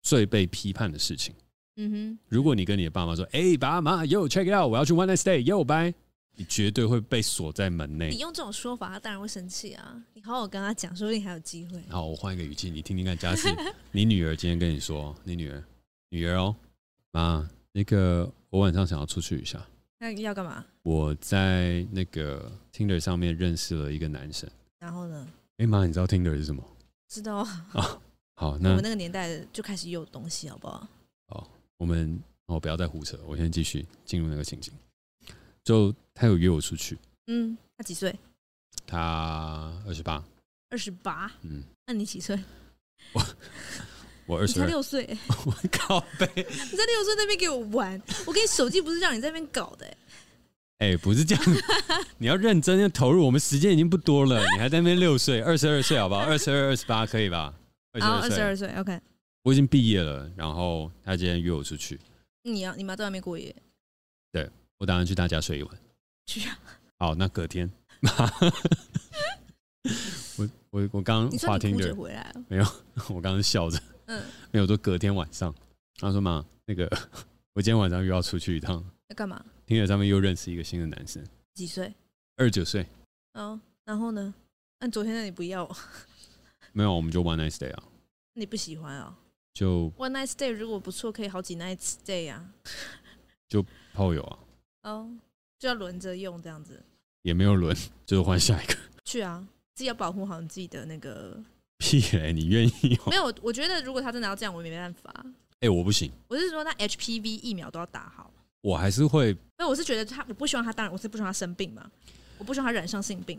最被批判的事情。嗯哼，如果你跟你的爸妈说：“哎、欸，爸妈，Yo check it out，我要去 one night stay，Yo bye”，你绝对会被锁在门内。你用这种说法，他当然会生气啊！你好好跟他讲，说不定还有机会。好，我换一个语气，你听听看。假使 [LAUGHS] 你女儿今天跟你说：“你女儿，女儿哦，妈，那个我晚上想要出去一下。”那要干嘛？我在那个 Tinder 上面认识了一个男生。然后呢？哎妈，你知道 Tinder 是什么？知道啊。哦，好，那我们那个年代就开始有东西，好不好？好，我们哦不要再胡扯，我先继续进入那个情景。就他有约我出去。嗯，他几岁？他二十八。二十八。嗯，那你几岁？我 [LAUGHS] 我二十二，六岁，[LAUGHS] 我靠背，你在六岁那边给我玩，我给你手机不是让你在那边搞的、欸，哎、欸，不是这样，[LAUGHS] 你要认真要投入，我们时间已经不多了，你还在那边六岁，二十二岁好不好？二十二、二十八可以吧？好，二十二岁，OK。我已经毕业了，然后他今天约我出去。你要、啊、你妈在外面过夜？对，我打算去他家睡一晚。去啊！好，那隔天。[LAUGHS] 我我我刚话听着回来了，没有，我刚刚笑着。嗯，没有，说隔天晚上，他说妈，那个我今天晚上又要出去一趟。要干嘛？听着上面又认识一个新的男生。几岁？二十九岁。哦，然后呢？那昨天那你不要？[LAUGHS] 没有，我们就 one night stay 啊。你不喜欢啊？就 one night stay 如果不错，可以好几 night stay 啊。就炮友啊。哦，就要轮着用这样子。也没有轮，[LAUGHS] 就是换下一个。去啊，自己要保护好你自己的那个。屁嘞，你愿意？[LAUGHS] 没有，我觉得如果他真的要这样，我也没办法。哎、欸，我不行。我是说，那 HPV 疫苗都要打好。我还是会。那我是觉得他，我不希望他，当然我是不希望他生病嘛，我不希望他染上性病。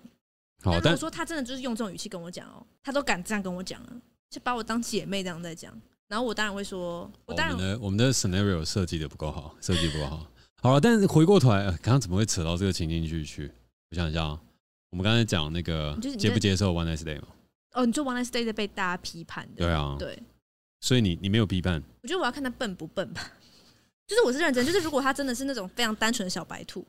好，但如果说他真的就是用这种语气跟我讲哦，他都敢这样跟我讲了，就把我当姐妹这样在讲。然后我当然会说，我当然我们的我们的 scenario 设计的不够好，设计不够好。好了，但是回过头来，刚刚怎么会扯到这个情境去去？我想一下啊，我们刚才讲那个接不接受 one night stay 吗？哦，你做 one night stay 的被大家批判的。对啊，对。所以你你没有批判？我觉得我要看他笨不笨吧。[LAUGHS] 就是我是认真，就是如果他真的是那种非常单纯的小白兔，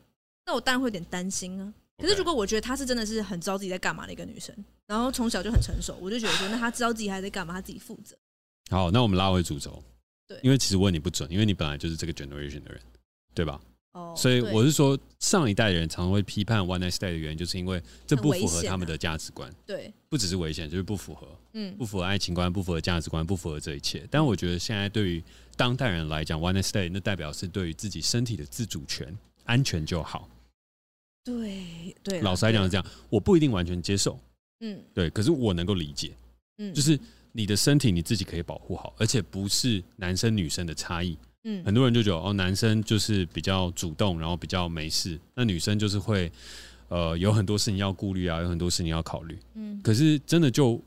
那我当然会有点担心啊。可是如果我觉得她是真的是很知道自己在干嘛的一个女生，然后从小就很成熟，我就觉得说，[SIGHS] 那她知道自己还在干嘛，她自己负责。好，那我们拉回主轴。对，因为其实问你不准，因为你本来就是这个 generation 的人，对吧？哦，所以我是说，上一代人常常会批判 one night stay 的原因，就是因为这不符合他们的价值观。对，不只是危险，就是不符合。嗯，不符合爱情观，不符合价值观，不符合这一切。但我觉得现在对于当代人来讲，one night stay 那代表是对于自己身体的自主权、安全就好。对对，老实来讲是这样，我不一定完全接受。嗯，对，可是我能够理解。嗯，就是。你的身体你自己可以保护好，而且不是男生女生的差异。嗯，很多人就觉得哦，男生就是比较主动，然后比较没事，那女生就是会呃有很多事情要顾虑啊，有很多事情要考虑。嗯，可是真的就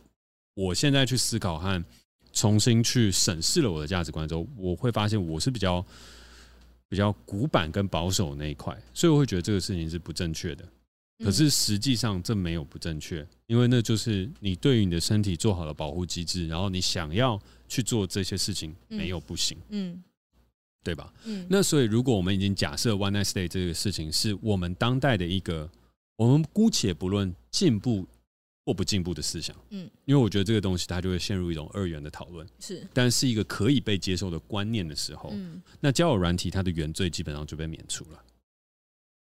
我现在去思考和重新去审视了我的价值观之后，我会发现我是比较比较古板跟保守那一块，所以我会觉得这个事情是不正确的。可是实际上这没有不正确，因为那就是你对于你的身体做好了保护机制，然后你想要去做这些事情没有不行，嗯，对吧？嗯，那所以如果我们已经假设 one night stay 这个事情是我们当代的一个，我们姑且不论进步或不进步的思想，嗯，因为我觉得这个东西它就会陷入一种二元的讨论，是，但是一个可以被接受的观念的时候，嗯，那交友软体它的原罪基本上就被免除了。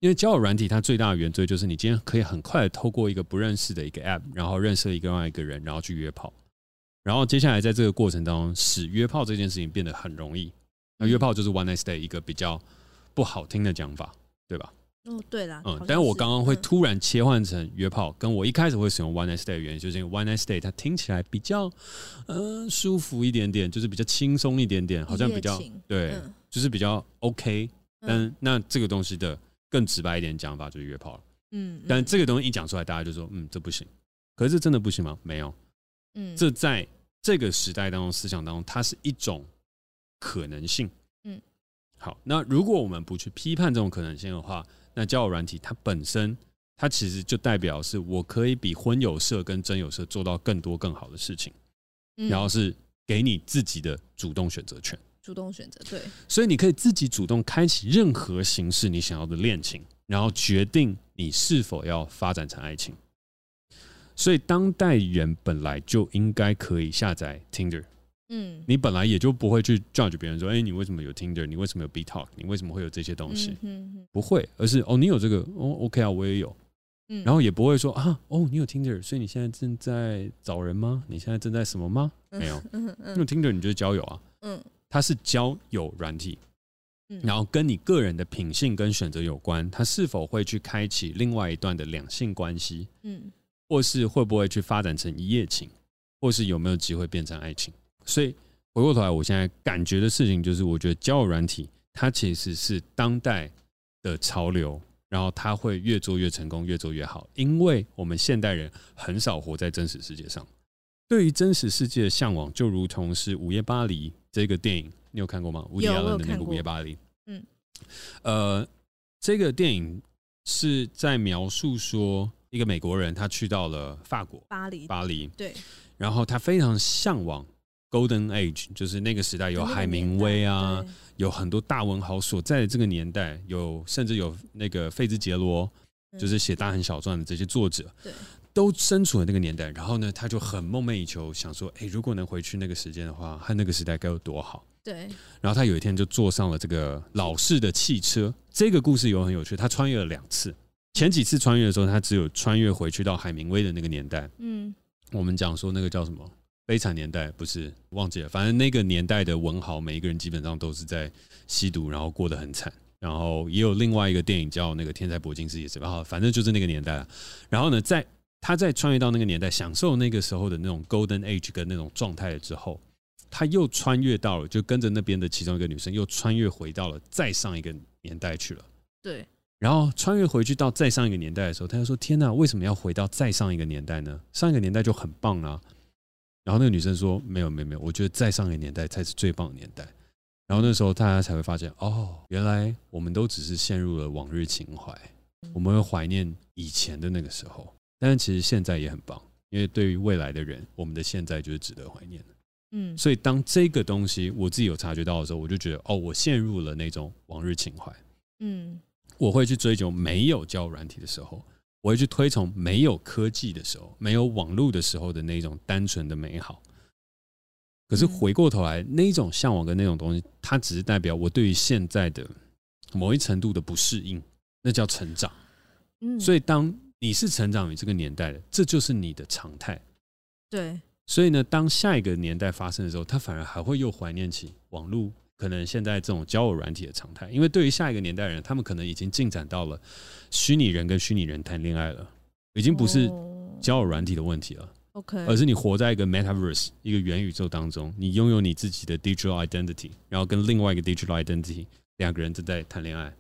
因为交友软体，它最大的原罪就是你今天可以很快的透过一个不认识的一个 App，然后认识了一个另外一个人，然后去约炮，然后接下来在这个过程当中，使约炮这件事情变得很容易。那约炮就是 One Night Stay 一个比较不好听的讲法，对吧？哦，对啦，嗯，但是我刚刚会突然切换成约炮，跟我一开始会使用 One Night Stay 的原因，就是因为 One Night Stay 它听起来比较嗯、呃、舒服一点点，就是比较轻松一点点，好像比较对，就是比较 OK。但那这个东西的。更直白一点讲法就是约炮了，嗯，但这个东西一讲出来，大家就说，嗯，这不行。可是这真的不行吗？没有，嗯，这在这个时代当中，思想当中，它是一种可能性，嗯。好，那如果我们不去批判这种可能性的话，那交友软体它本身，它其实就代表是我可以比婚友社跟真友社做到更多更好的事情，然后是给你自己的主动选择权。主动选择对，所以你可以自己主动开启任何形式你想要的恋情，然后决定你是否要发展成爱情。所以当代人本来就应该可以下载 Tinder，嗯，你本来也就不会去 judge 别人说，哎，你为什么有 Tinder？你为什么有 BeeTalk？你为什么会有这些东西？不会，而是哦，你有这个，哦，OK 啊，我也有，然后也不会说啊，哦，你有 Tinder，所以你现在正在找人吗？你现在正在什么吗？没有，因为 Tinder 你就是交友啊，嗯。它是交友软体，然后跟你个人的品性跟选择有关。它是否会去开启另外一段的两性关系？嗯，或是会不会去发展成一夜情，或是有没有机会变成爱情？所以回过头来，我现在感觉的事情就是，我觉得交友软体它其实是当代的潮流，然后它会越做越成功，越做越好，因为我们现代人很少活在真实世界上。对于真实世界的向往，就如同是《午夜巴黎》这个电影，你有看过吗？伍迪·艾伦的那个《午夜巴黎》。嗯，呃，这个电影是在描述说，一个美国人他去到了法国巴黎，巴黎对，然后他非常向往 Golden Age，就是那个时代有海明威啊，有很多大文豪所在的这个年代，有甚至有那个费兹杰罗，就是写大亨小传的这些作者，对。都身处了那个年代，然后呢，他就很梦寐以求，想说：哎，如果能回去那个时间的话，和那个时代该有多好。对。然后他有一天就坐上了这个老式的汽车。这个故事有很有趣，他穿越了两次。前几次穿越的时候，他只有穿越回去到海明威的那个年代。嗯。我们讲说那个叫什么悲惨年代，不是忘记了，反正那个年代的文豪，每一个人基本上都是在吸毒，然后过得很惨。然后也有另外一个电影叫那个《天才铂金斯》也是吧，反正就是那个年代了。然后呢，在他在穿越到那个年代，享受那个时候的那种 golden age 跟那种状态了之后，他又穿越到了，就跟着那边的其中一个女生又穿越回到了再上一个年代去了。对。然后穿越回去到再上一个年代的时候，他就说：“天哪，为什么要回到再上一个年代呢？上一个年代就很棒啊。”然后那个女生说：“没有，没有，没有，我觉得再上一个年代才是最棒的年代。”然后那时候大家才会发现，哦，原来我们都只是陷入了往日情怀，我们会怀念以前的那个时候。但是其实现在也很棒，因为对于未来的人，我们的现在就是值得怀念的。嗯，所以当这个东西我自己有察觉到的时候，我就觉得哦，我陷入了那种往日情怀。嗯，我会去追求没有交友软体的时候，我会去推崇没有科技的时候，没有网络的时候的那种单纯的美好。可是回过头来，那种向往跟那种东西，它只是代表我对于现在的某一程度的不适应，那叫成长。嗯，所以当你是成长于这个年代的，这就是你的常态。对，所以呢，当下一个年代发生的时候，他反而还会又怀念起网络，可能现在这种交友软体的常态。因为对于下一个年代人，他们可能已经进展到了虚拟人跟虚拟人谈恋爱了，已经不是交友软体的问题了。OK，而是你活在一个 Metaverse 一个元宇宙当中，你拥有你自己的 digital identity，然后跟另外一个 digital identity 两个人正在谈恋爱。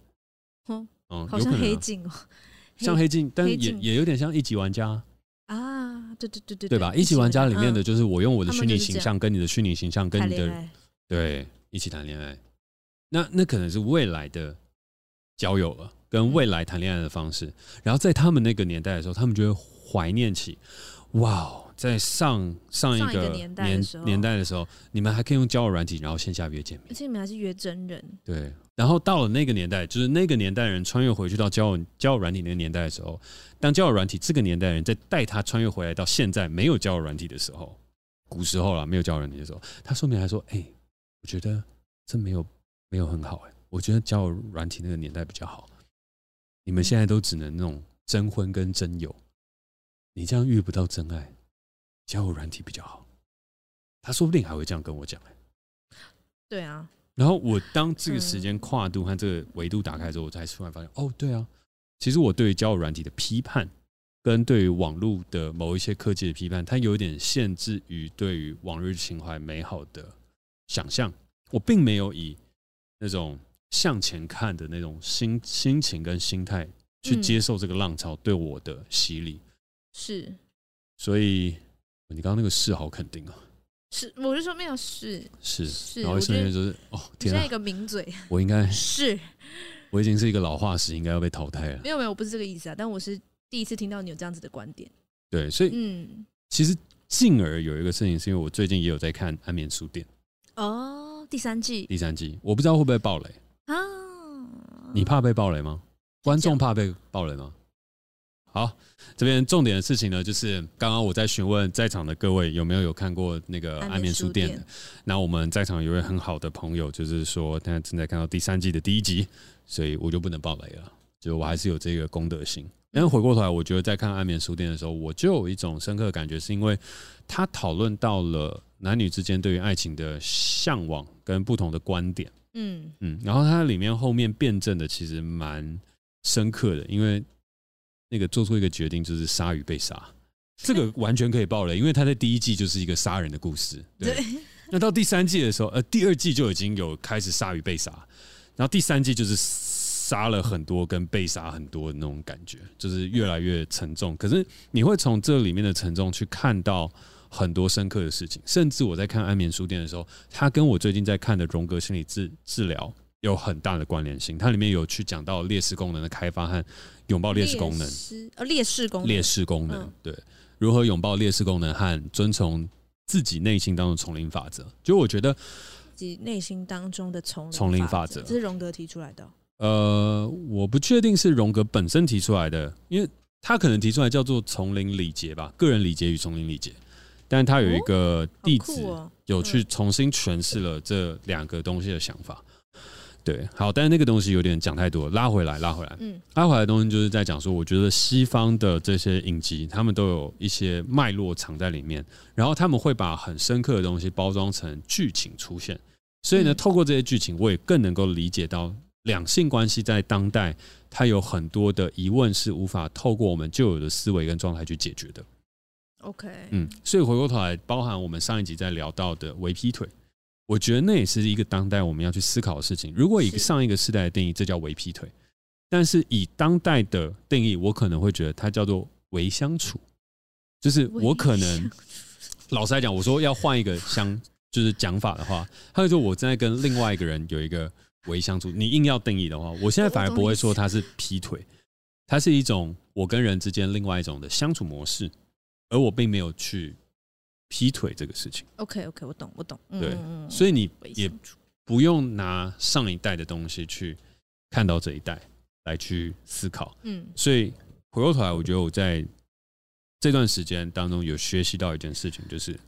嗯，好像黑镜哦。[LAUGHS] 像黑镜，但也也有点像一级玩家啊，对对对对，对吧？一级玩家里面的就是我用我的虚拟形象跟你的虚拟形象跟你的对一起谈恋爱，那那可能是未来的交友了，跟未来谈恋爱的方式。然后在他们那个年代的时候，他们就会怀念起，哇。在上上一个年年代的时候，你们还可以用交友软体，然后线下约见面，而且你们还是约真人。对，然后到了那个年代，就是那个年代人穿越回去到交友交友软体那个年代的时候，当交友软体这个年代人在带他穿越回来到现在没有交友软体的时候，古时候了没有交友软体的时候，他说明还说：“哎，我觉得这没有没有很好哎，我觉得交友软体那个年代比较好。你们现在都只能那种征婚跟征友，你这样遇不到真爱。”交友软体比较好，他说不定还会这样跟我讲哎。对啊，然后我当 [LAUGHS] 这个时间跨度和这个维度打开之后，我才突然发现，哦，对啊，其实我对于交友软体的批判，跟对于网络的某一些科技的批判，它有点限制于对于往日情怀美好的想象。我并没有以那种向前看的那种心心情跟心态去接受这个浪潮对我的洗礼。是，所以。你刚刚那个是好肯定啊！是，我就说没有是是是，然后瞬间就是哦，天啊，一个名嘴，我应该是，我已经是一个老化石，应该要被淘汰了。没有没有，我不是这个意思啊，但我是第一次听到你有这样子的观点。对，所以嗯，其实进而有一个事情，是因为我最近也有在看《安眠书店》哦，第三季，第三季，我不知道会不会爆雷啊？你怕被爆雷吗？观众怕被爆雷吗？好，这边重点的事情呢，就是刚刚我在询问在场的各位有没有有看过那个安眠书店的。那我们在场有一位很好的朋友，就是说他正在看到第三季的第一集，所以我就不能爆雷了，就我还是有这个公德心。但是回过头来，我觉得在看安眠书店的时候，我就有一种深刻的感觉，是因为他讨论到了男女之间对于爱情的向往跟不同的观点。嗯嗯，然后它里面后面辩证的其实蛮深刻的，因为。那个做出一个决定，就是杀与被杀，[LAUGHS] 这个完全可以爆雷，因为他在第一季就是一个杀人的故事。对，那到第三季的时候，呃，第二季就已经有开始杀与被杀，然后第三季就是杀了很多跟被杀很多的那种感觉，就是越来越沉重。可是你会从这里面的沉重去看到很多深刻的事情。甚至我在看安眠书店的时候，它跟我最近在看的荣格心理治治疗有很大的关联性。它里面有去讲到劣势功能的开发和拥抱劣势功能，呃，劣势功能，劣势功能，对，如何拥抱劣势功能和遵从自己内心当中丛林法则。就我觉得自己内心当中的丛丛林法则，这是荣格提出来的。呃，我不确定是荣格本身提出来的，因为他可能提出来叫做丛林礼节吧，个人礼节与丛林礼节。但他有一个弟子有去重新诠释了这两个东西的想法。对，好，但是那个东西有点讲太多，拉回来，拉回来，嗯，拉回来的东西就是在讲说，我觉得西方的这些影集，他们都有一些脉络藏在里面，然后他们会把很深刻的东西包装成剧情出现，所以呢，透过这些剧情，我也更能够理解到。两性关系在当代，它有很多的疑问是无法透过我们旧有的思维跟状态去解决的。OK，嗯，所以回过头来，包含我们上一集在聊到的微劈腿，我觉得那也是一个当代我们要去思考的事情。如果以上一个时代的定义，这叫微劈腿，但是以当代的定义，我可能会觉得它叫做微相处，就是我可能老实来讲，我说要换一个相，就是讲法的话，他会说我正在跟另外一个人有一个。微相处，你硬要定义的话，我现在反而不会说它是劈腿，它是一种我跟人之间另外一种的相处模式，而我并没有去劈腿这个事情。OK OK，我懂我懂。对，所以你也不用拿上一代的东西去看到这一代来去思考。嗯，所以回过头来，我觉得我在这段时间当中有学习到一件事情，就是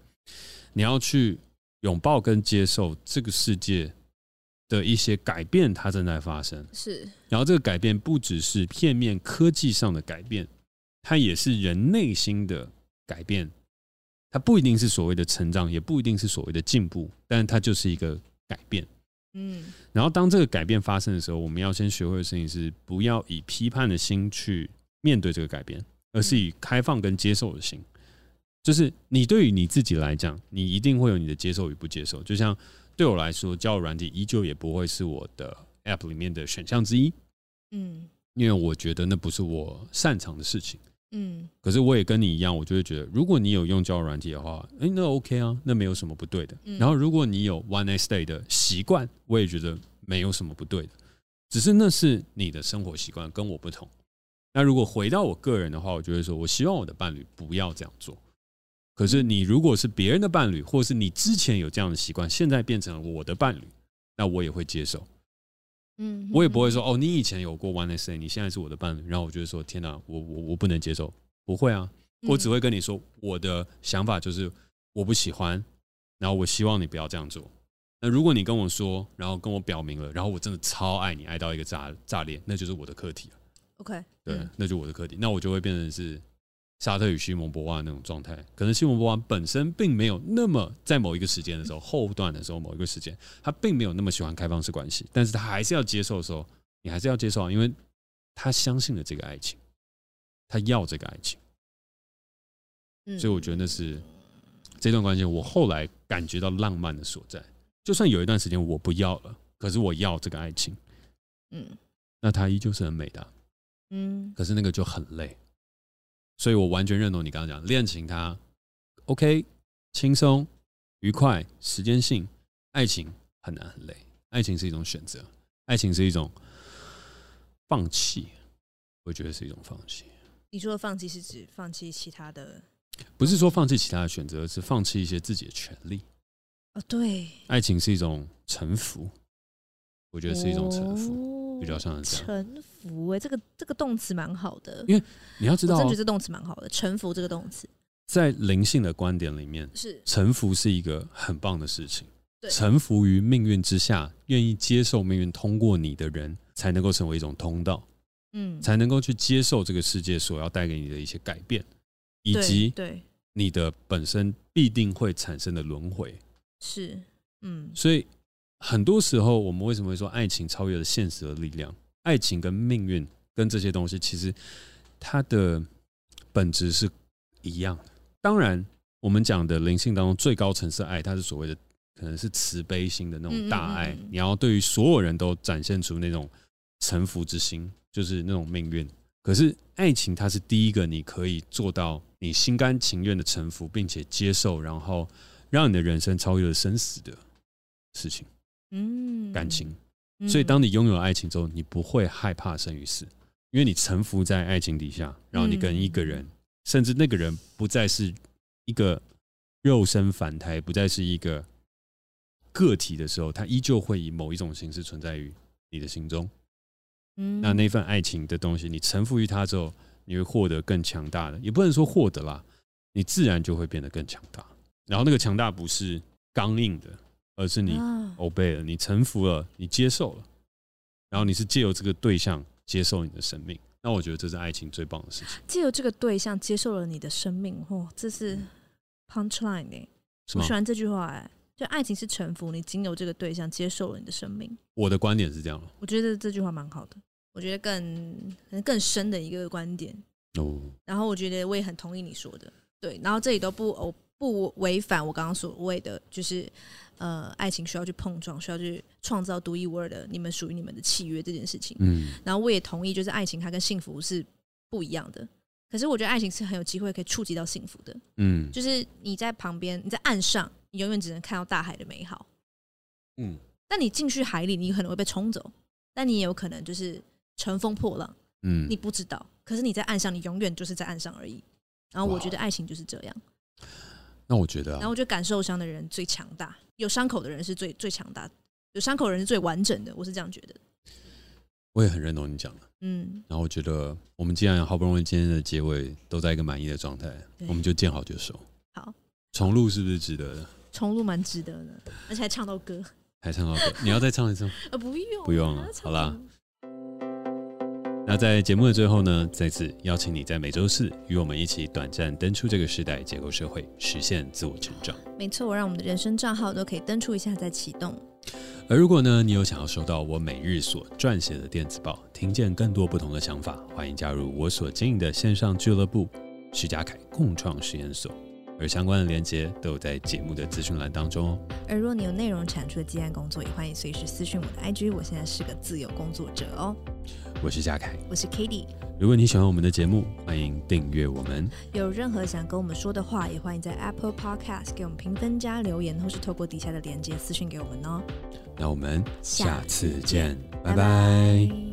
你要去拥抱跟接受这个世界。的一些改变，它正在发生。是，然后这个改变不只是片面科技上的改变，它也是人内心的改变。它不一定是所谓的成长，也不一定是所谓的进步，但它就是一个改变。嗯，然后当这个改变发生的时候，我们要先学会的事情是，不要以批判的心去面对这个改变，而是以开放跟接受的心。就是你对于你自己来讲，你一定会有你的接受与不接受，就像。对我来说，交友软体依旧也不会是我的 App 里面的选项之一。嗯，因为我觉得那不是我擅长的事情。嗯，可是我也跟你一样，我就会觉得，如果你有用交友软体的话，哎，那 OK 啊，那没有什么不对的。然后，如果你有 One Night Stay 的习惯，我也觉得没有什么不对的，只是那是你的生活习惯，跟我不同。那如果回到我个人的话，我就会说，我希望我的伴侣不要这样做。可是你如果是别人的伴侣，或是你之前有这样的习惯，现在变成了我的伴侣，那我也会接受。嗯，我也不会说哦，你以前有过 one night stand，你现在是我的伴侣，然后我就说天哪，我我我不能接受，不会啊，我只会跟你说我的想法就是我不喜欢，然后我希望你不要这样做。那如果你跟我说，然后跟我表明了，然后我真的超爱你，爱到一个炸炸裂，那就是我的课题了。OK，对，那就我的课题，那我就会变成是。沙特与西蒙博娃那种状态，可能西蒙博娃本身并没有那么在某一个时间的时候，后段的时候，某一个时间，他并没有那么喜欢开放式关系，但是他还是要接受的时候，你还是要接受啊，因为他相信了这个爱情，他要这个爱情，所以我觉得那是这段关系，我后来感觉到浪漫的所在。就算有一段时间我不要了，可是我要这个爱情，嗯，那他依旧是很美的，嗯，可是那个就很累。所以我完全认同你刚刚讲恋情，它 OK，轻松、愉快、时间性，爱情很难很累。爱情是一种选择，爱情是一种放弃，我觉得是一种放弃。你说的放弃是指放弃其他的？不是说放弃其他的选择，而是放弃一些自己的权利。哦，对，爱情是一种臣服，我觉得是一种臣服。比较像是臣服哎，这个这个动词蛮好的，因为你要知道，我真觉得这动词蛮好的。臣服这个动词，在灵性的观点里面，是臣服是一个很棒的事情。臣服于命运之下，愿意接受命运通过你的人，才能够成为一种通道，嗯，才能够去接受这个世界所要带给你的一些改变，以及对你的本身必定会产生的轮回。是，嗯，所以。很多时候，我们为什么会说爱情超越了现实的力量？爱情跟命运跟这些东西，其实它的本质是一样的。当然，我们讲的灵性当中最高层次的爱，它是所谓的可能是慈悲心的那种大爱。你要对于所有人都展现出那种臣服之心，就是那种命运。可是爱情，它是第一个你可以做到你心甘情愿的臣服，并且接受，然后让你的人生超越了生死的事情。嗯，感情。所以，当你拥有爱情之后，你不会害怕生与死，因为你臣服在爱情底下，然后你跟一个人，甚至那个人不再是一个肉身凡胎，不再是一个个体的时候，他依旧会以某一种形式存在于你的心中。嗯，那那份爱情的东西，你臣服于他之后，你会获得更强大的，也不能说获得啦，你自然就会变得更强大。然后那个强大不是刚硬的，而是你 obey 了，你臣服了，你接受了，然后你是借由这个对象接受你的生命。那我觉得这是爱情最棒的事情。借由这个对象接受了你的生命，嚯，这是 punchline 哎，我喜欢这句话哎。就爱情是臣服，你经由这个对象接受了你的生命。我的观点是这样。我觉得这句话蛮好的，我觉得更可能更深的一个观点。哦。然后我觉得我也很同意你说的，对。然后这里都不哦不违反我刚刚所谓的，就是呃，爱情需要去碰撞，需要去创造独一无二的你们属于你们的契约这件事情。嗯。然后我也同意，就是爱情它跟幸福是不一样的。可是我觉得爱情是很有机会可以触及到幸福的。嗯。就是你在旁边，你在岸上。你永远只能看到大海的美好，嗯，但你进去海里，你可能会被冲走，但你也有可能就是乘风破浪，嗯，你不知道。可是你在岸上，你永远就是在岸上而已。然后我觉得爱情就是这样。那我觉得、啊，然后我觉得感受伤的人最强大，有伤口的人是最最强大，有伤口的人是最完整的。我是这样觉得。我也很认同你讲的，嗯。然后我觉得，我们既然好不容易今天的结尾都在一个满意的状态，我们就见好就收。好，重录是不是值得的？重录蛮值得的，而且还唱到歌，还唱到歌，你要再唱一次吗？[LAUGHS] 呃，不用，不用了，好啦。那在节目的最后呢，再次邀请你在每周四与我们一起短暂登出这个时代，结构社会，实现自我成长。没错，让我们的人生账号都可以登出一下再启动。而如果呢，你有想要收到我每日所撰写的电子报，听见更多不同的想法，欢迎加入我所经营的线上俱乐部——徐家凯共创实验所。而相关的连接都有在节目的资讯栏当中哦。而若你有内容产出的接案工作，也欢迎随时私讯我的 IG。我现在是个自由工作者哦。我是嘉凯，我是 katy。如果你喜欢我们的节目，欢迎订阅我们。有任何想跟我们说的话，也欢迎在 Apple Podcast 给我们评分加留言，或是透过底下的连接私讯给我们哦。那我们下次见，拜拜。拜拜。